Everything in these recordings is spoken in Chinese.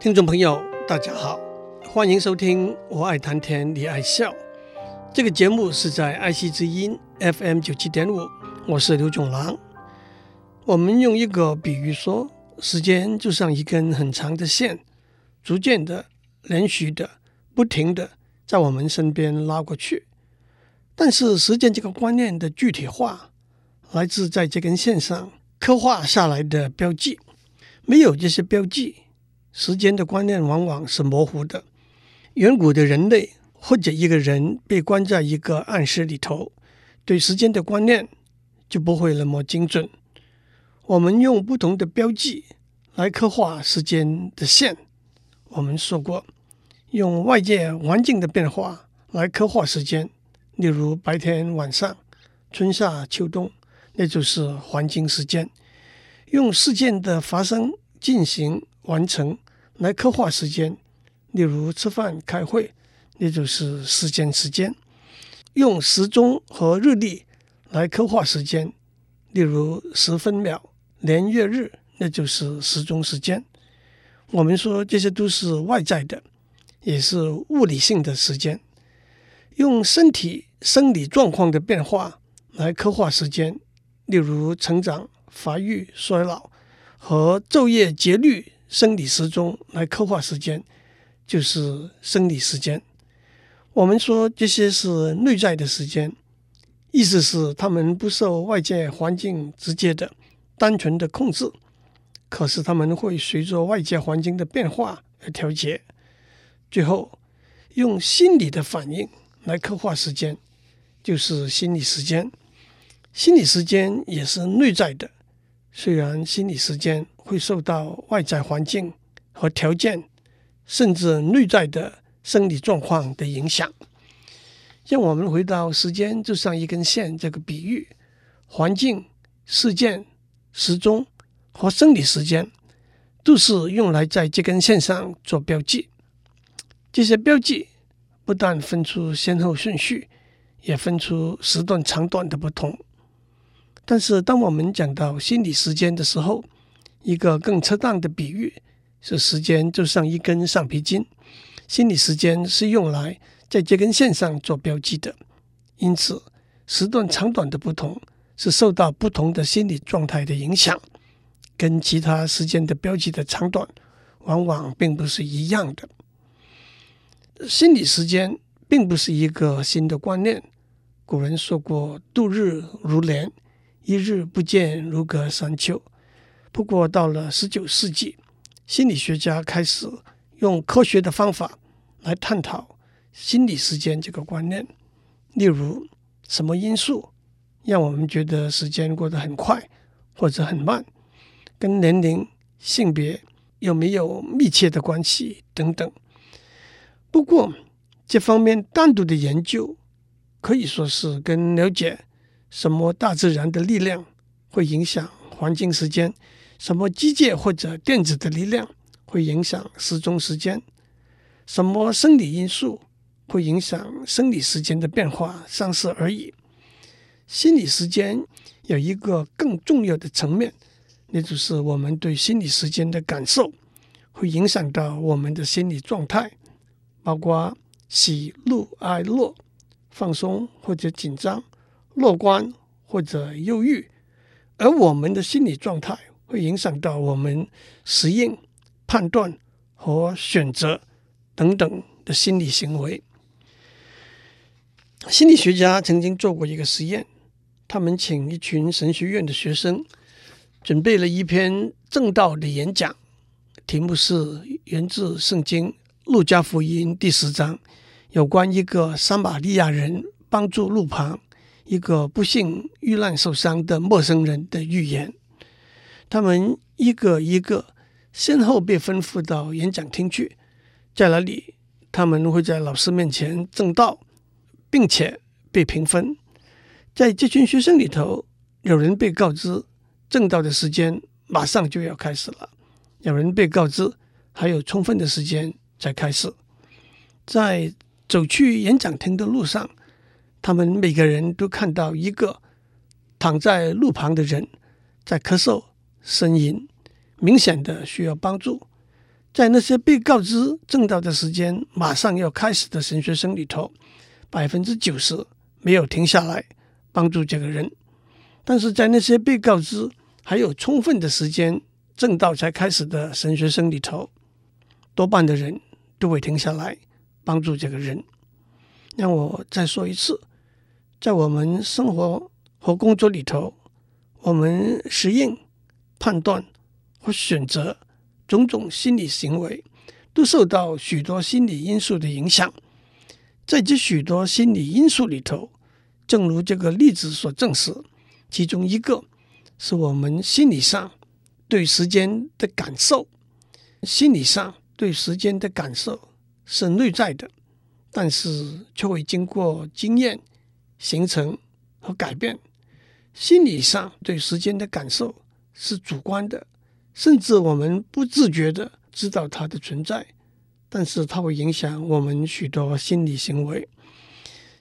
听众朋友，大家好，欢迎收听《我爱谈天，你爱笑》这个节目是在爱惜之音 FM 九七点五，我是刘总郎。我们用一个比喻说，时间就像一根很长的线，逐渐的、连续的、不停的在我们身边拉过去。但是，时间这个观念的具体化，来自在这根线上刻画下来的标记。没有这些标记。时间的观念往往是模糊的。远古的人类或者一个人被关在一个暗室里头，对时间的观念就不会那么精准。我们用不同的标记来刻画时间的线。我们说过，用外界环境的变化来刻画时间，例如白天、晚上、春夏秋冬，那就是环境时间。用事件的发生、进行、完成。来刻画时间，例如吃饭、开会，那就是时间时间；用时钟和日历来刻画时间，例如时分秒、年月日，那就是时钟时间。我们说这些都是外在的，也是物理性的时间。用身体生理状况的变化来刻画时间，例如成长、发育、衰老和昼夜节律。生理时钟来刻画时间，就是生理时间。我们说这些是内在的时间，意思是他们不受外界环境直接的、单纯的控制，可是他们会随着外界环境的变化而调节。最后，用心理的反应来刻画时间，就是心理时间。心理时间也是内在的，虽然心理时间。会受到外在环境和条件，甚至内在的生理状况的影响。让我们回到时间就像一根线这个比喻，环境、事件、时钟和生理时间都是用来在这根线上做标记。这些标记不但分出先后顺序，也分出时段长短的不同。但是，当我们讲到心理时间的时候，一个更恰当的比喻是，时间就像一根橡皮筋，心理时间是用来在这根线上做标记的。因此，时段长短的不同是受到不同的心理状态的影响，跟其他时间的标记的长短往往并不是一样的。心理时间并不是一个新的观念，古人说过“度日如年，一日不见如隔三秋”。不过，到了十九世纪，心理学家开始用科学的方法来探讨心理时间这个观念。例如，什么因素让我们觉得时间过得很快或者很慢？跟年龄、性别有没有密切的关系等等。不过，这方面单独的研究可以说是跟了解什么大自然的力量会影响环境时间。什么机械或者电子的力量会影响时钟时间？什么生理因素会影响生理时间的变化相似而已。心理时间有一个更重要的层面，那就是我们对心理时间的感受会影响到我们的心理状态，包括喜怒哀乐、放松或者紧张、乐观或者忧郁，而我们的心理状态。会影响到我们适应、判断和选择等等的心理行为。心理学家曾经做过一个实验，他们请一群神学院的学生准备了一篇正道的演讲，题目是源自圣经《路加福音》第十章，有关一个撒玛利亚人帮助路旁一个不幸遇难受伤的陌生人的寓言。他们一个一个先后被吩咐到演讲厅去，在那里他们会在老师面前证道，并且被评分。在这群学生里头，有人被告知证道的时间马上就要开始了，有人被告知还有充分的时间才开始。在走去演讲厅的路上，他们每个人都看到一个躺在路旁的人在咳嗽。呻吟，明显的需要帮助。在那些被告知正道的时间马上要开始的神学生里头，百分之九十没有停下来帮助这个人；但是在那些被告知还有充分的时间正道才开始的神学生里头，多半的人都会停下来帮助这个人。让我再说一次，在我们生活和工作里头，我们适应、判断或选择种种心理行为，都受到许多心理因素的影响。在这许多心理因素里头，正如这个例子所证实，其中一个是我们心理上对时间的感受。心理上对时间的感受是内在的。但是却会经过经验形成和改变。心理上对时间的感受是主观的，甚至我们不自觉的知道它的存在，但是它会影响我们许多心理行为。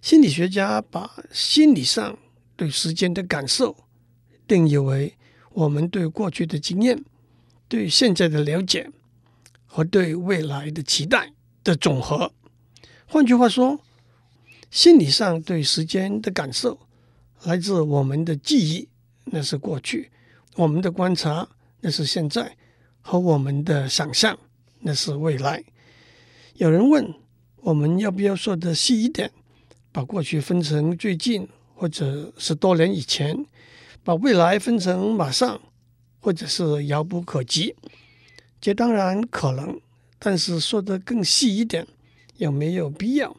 心理学家把心理上对时间的感受定义为我们对过去的经验、对现在的了解和对未来的期待的总和。换句话说，心理上对时间的感受来自我们的记忆，那是过去；我们的观察，那是现在；和我们的想象，那是未来。有人问，我们要不要说得细一点，把过去分成最近或者是多年以前，把未来分成马上或者是遥不可及？这当然可能，但是说得更细一点。有没有必要？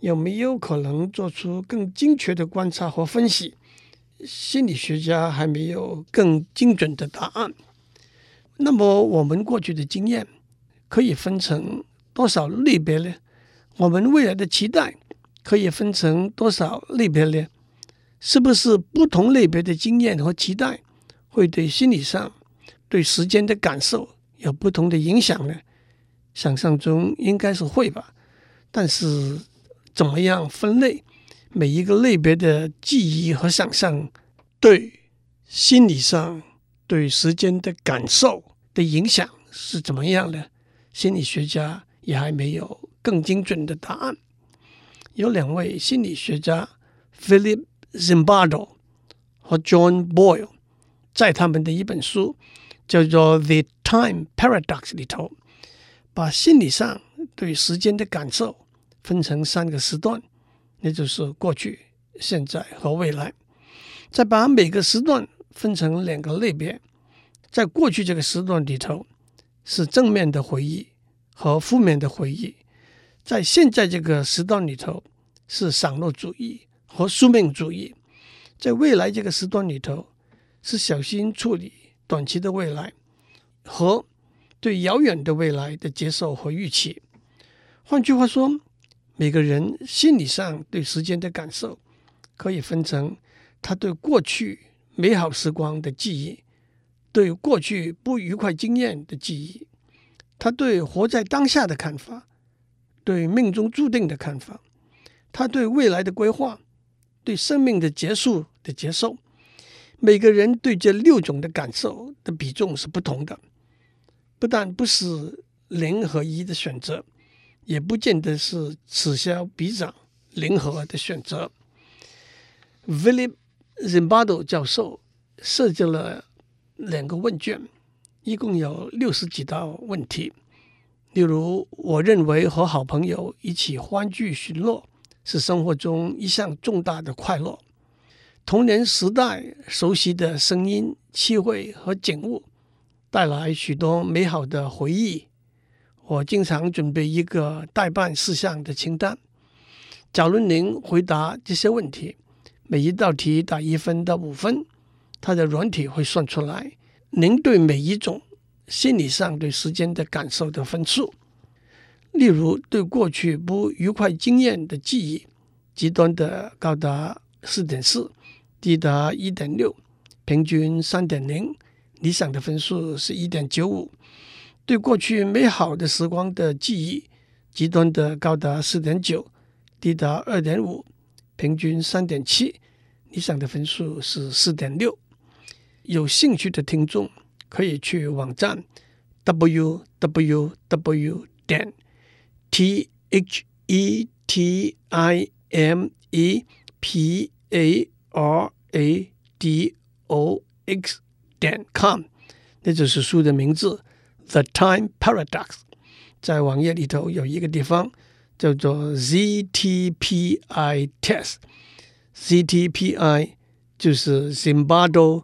有没有可能做出更精确的观察和分析？心理学家还没有更精准的答案。那么，我们过去的经验可以分成多少类别呢？我们未来的期待可以分成多少类别呢？是不是不同类别的经验和期待会对心理上对时间的感受有不同的影响呢？想象中应该是会吧。但是，怎么样分类每一个类别的记忆和想象对心理上对时间的感受的影响是怎么样的？心理学家也还没有更精准的答案。有两位心理学家 Philip Zimbardo 和 John Boyle 在他们的一本书叫做《The Time Paradox》里头，把心理上对时间的感受。分成三个时段，那就是过去、现在和未来。再把每个时段分成两个类别，在过去这个时段里头是正面的回忆和负面的回忆；在现在这个时段里头是享乐主义和宿命主义；在未来这个时段里头是小心处理短期的未来和对遥远的未来的接受和预期。换句话说。每个人心理上对时间的感受，可以分成他对过去美好时光的记忆，对过去不愉快经验的记忆，他对活在当下的看法，对命中注定的看法，他对未来的规划，对生命的结束的接受。每个人对这六种的感受的比重是不同的，不但不是零和一的选择。也不见得是此消彼长、零和的选择。Philip Zimbardo 教授设计了两个问卷，一共有六十几道问题。例如，我认为和好朋友一起欢聚巡乐是生活中一项重大的快乐。童年时代熟悉的声音、气味和景物带来许多美好的回忆。我经常准备一个待办事项的清单。假如您回答这些问题，每一道题打一分到五分，它的软体会算出来您对每一种心理上对时间的感受的分数。例如，对过去不愉快经验的记忆，极端的高达四点四，低达一点六，平均三点零，理想的分数是一点九五。对过去美好的时光的记忆，极端的高达四点九，低达二点五，平均三点七，理想的分数是四点六。有兴趣的听众可以去网站 w w w 点 t h e t i m e p a r a d o x 点 com，那就是书的名字《The Time Paradox》。在网页里头有一个地方叫做 ZTPI Test，ZTPI 就是 Zimbardo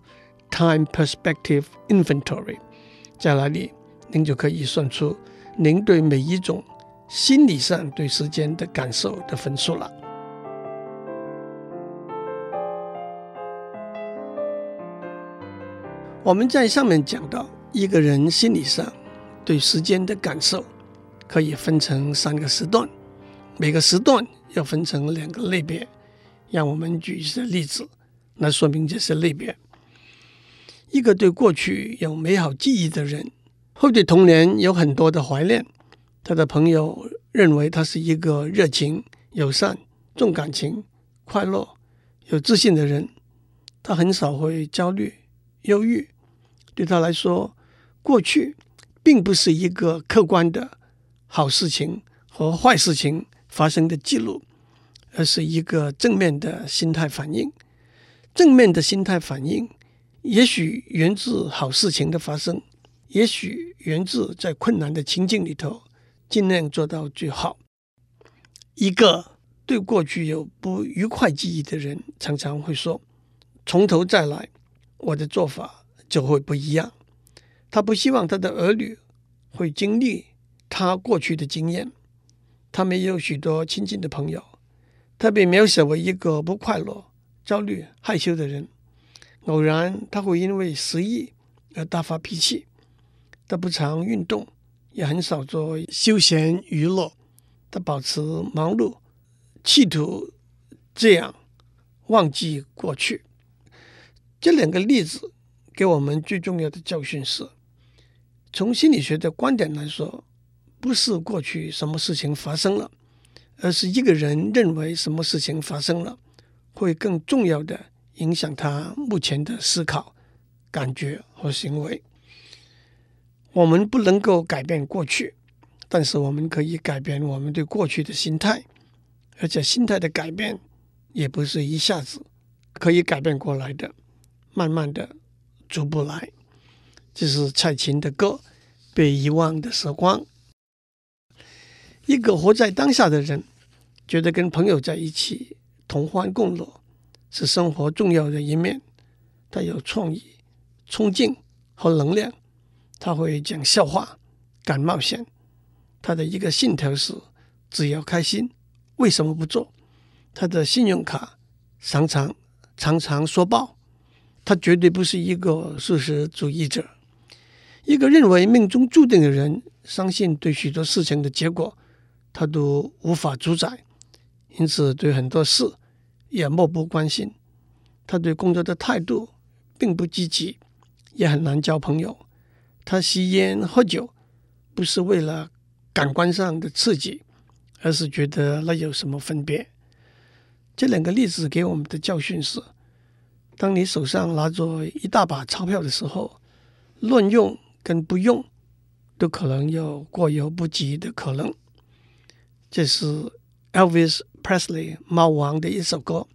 Time Perspective Inventory，在哪里您就可以算出您对每一种心理上对时间的感受的分数了。我们在上面讲到，一个人心理上对时间的感受可以分成三个时段，每个时段要分成两个类别。让我们举一些例子来说明这些类别。一个对过去有美好记忆的人，会对童年有很多的怀念。他的朋友认为他是一个热情、友善、重感情、快乐、有自信的人。他很少会焦虑、忧郁。对他来说，过去并不是一个客观的好事情和坏事情发生的记录，而是一个正面的心态反应。正面的心态反应，也许源自好事情的发生，也许源自在困难的情境里头尽量做到最好。一个对过去有不愉快记忆的人，常常会说：“从头再来，我的做法。”就会不一样。他不希望他的儿女会经历他过去的经验。他没有许多亲近的朋友，他被描写为一个不快乐、焦虑、害羞的人。偶然他会因为失意而大发脾气。他不常运动，也很少做休闲娱乐。他保持忙碌，企图这样忘记过去。这两个例子。给我们最重要的教训是，从心理学的观点来说，不是过去什么事情发生了，而是一个人认为什么事情发生了，会更重要的影响他目前的思考、感觉和行为。我们不能够改变过去，但是我们可以改变我们对过去的心态，而且心态的改变也不是一下子可以改变过来的，慢慢的。逐步来，这是蔡琴的歌《被遗忘的时光》。一个活在当下的人，觉得跟朋友在一起同欢共乐是生活重要的一面。他有创意、冲劲和能量，他会讲笑话、敢冒险。他的一个信条是：只要开心，为什么不做？他的信用卡常常常常说爆。他绝对不是一个素食主义者，一个认为命中注定的人，相信对许多事情的结果他都无法主宰，因此对很多事也漠不关心。他对工作的态度并不积极，也很难交朋友。他吸烟喝酒，不是为了感官上的刺激，而是觉得那有什么分别？这两个例子给我们的教训是。当你手上拿着一大把钞票的时候，乱用跟不用都可能有过犹不及的可能。这是 Elvis Presley 猫王的一首歌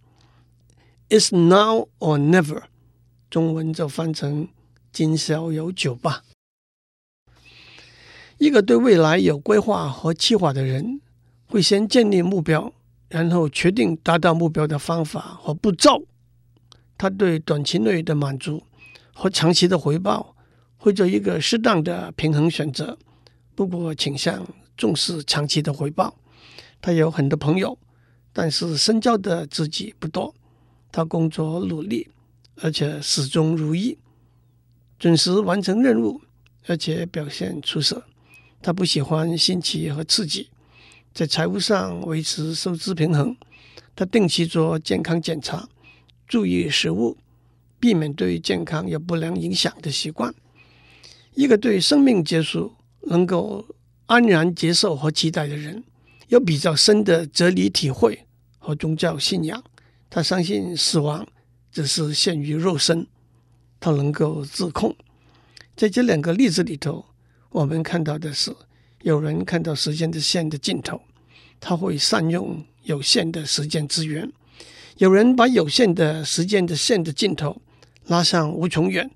，It's now or never，中文就翻成今宵有酒吧。一个对未来有规划和计划的人，会先建立目标，然后确定达到目标的方法和步骤。他对短期内的满足和长期的回报会做一个适当的平衡选择，不过倾向重视长期的回报。他有很多朋友，但是深交的知己不多。他工作努力，而且始终如一，准时完成任务，而且表现出色。他不喜欢新奇和刺激，在财务上维持收支平衡。他定期做健康检查。注意食物，避免对健康有不良影响的习惯。一个对生命结束能够安然接受和期待的人，有比较深的哲理体会和宗教信仰。他相信死亡只是限于肉身，他能够自控。在这两个例子里头，我们看到的是，有人看到时间的线的尽头，他会善用有限的时间资源；有人把有限的时间的线的尽头拉向无穷远，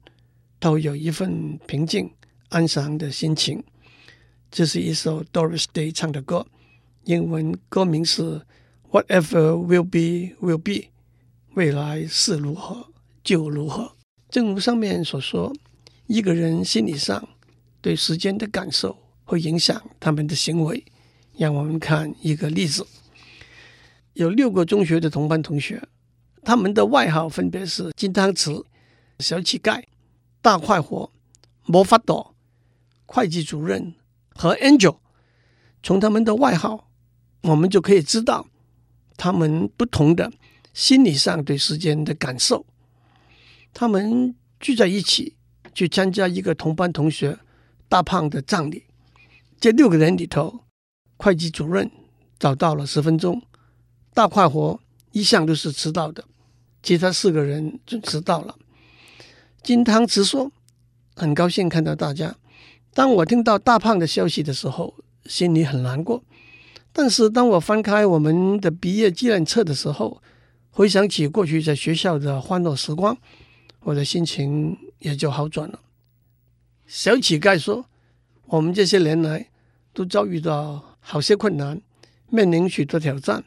都有一份平静安详的心情。这是一首 Doris Day 唱的歌，英文歌名是 Whatever Will Be Will Be，未来是如何就如何。正如上面所说，一个人心理上对时间的感受会影响他们的行为。让我们看一个例子：有六个中学的同班同学，他们的外号分别是金汤匙、小乞丐、大快活、魔法朵、会计主任和 Angel。从他们的外号，我们就可以知道他们不同的心理上对时间的感受。他们聚在一起去参加一个同班同学大胖的葬礼。这六个人里头，会计主任早到了十分钟，大快活一向都是迟到的，其他四个人就迟到了。金汤匙说：“很高兴看到大家。当我听到大胖的消息的时候，心里很难过。但是当我翻开我们的毕业纪念册的时候，回想起过去在学校的欢乐时光。”我的心情也就好转了。小乞丐说：“我们这些年来都遭遇到好些困难，面临许多挑战。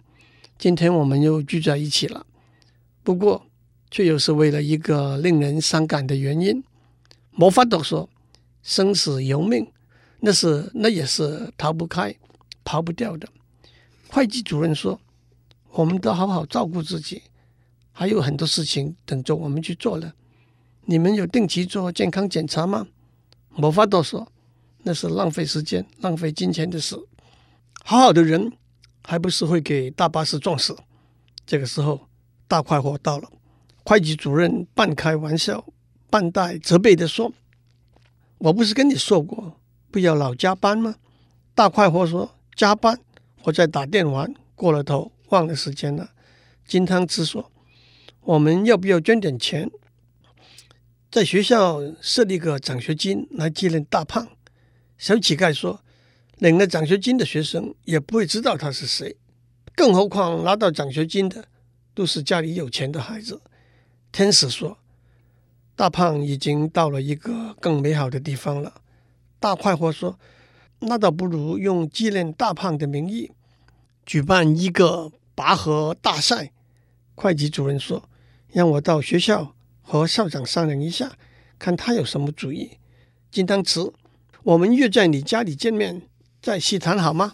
今天我们又聚在一起了，不过却又是为了一个令人伤感的原因。”魔法朵说：“生死由命，那是那也是逃不开、逃不掉的。”会计主任说：“我们都好好照顾自己，还有很多事情等着我们去做呢。”你们有定期做健康检查吗？魔法朵说，那是浪费时间、浪费金钱的事。好好的人，还不是会给大巴士撞死？这个时候，大快活到了。会计主任半开玩笑、半带责备的说：“我不是跟你说过，不要老加班吗？”大快活说：“加班，我在打电玩，过了头，忘了时间了。”金汤匙说：“我们要不要捐点钱？”在学校设立个奖学金来纪念大胖。小乞丐说：“领了奖学金的学生也不会知道他是谁，更何况拿到奖学金的都是家里有钱的孩子。”天使说：“大胖已经到了一个更美好的地方了。”大快活说：“那倒不如用纪念大胖的名义举办一个拔河大赛。”会计主任说：“让我到学校。”和校长商量一下，看他有什么主意。金汤匙，我们约在你家里见面，再细谈好吗？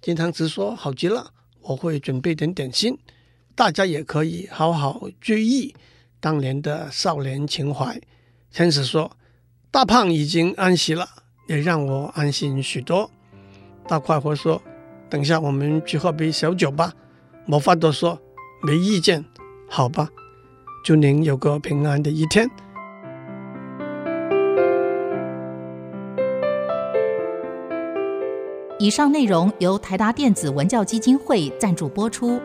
金汤匙说：“好极了，我会准备点点心，大家也可以好好追忆当年的少年情怀。”天使说：“大胖已经安息了，也让我安心许多。”大快活说：“等下我们去喝杯小酒吧。”魔法朵说：“没意见，好吧。”祝您有个平安的一天。以上内容由台达电子文教基金会赞助播出。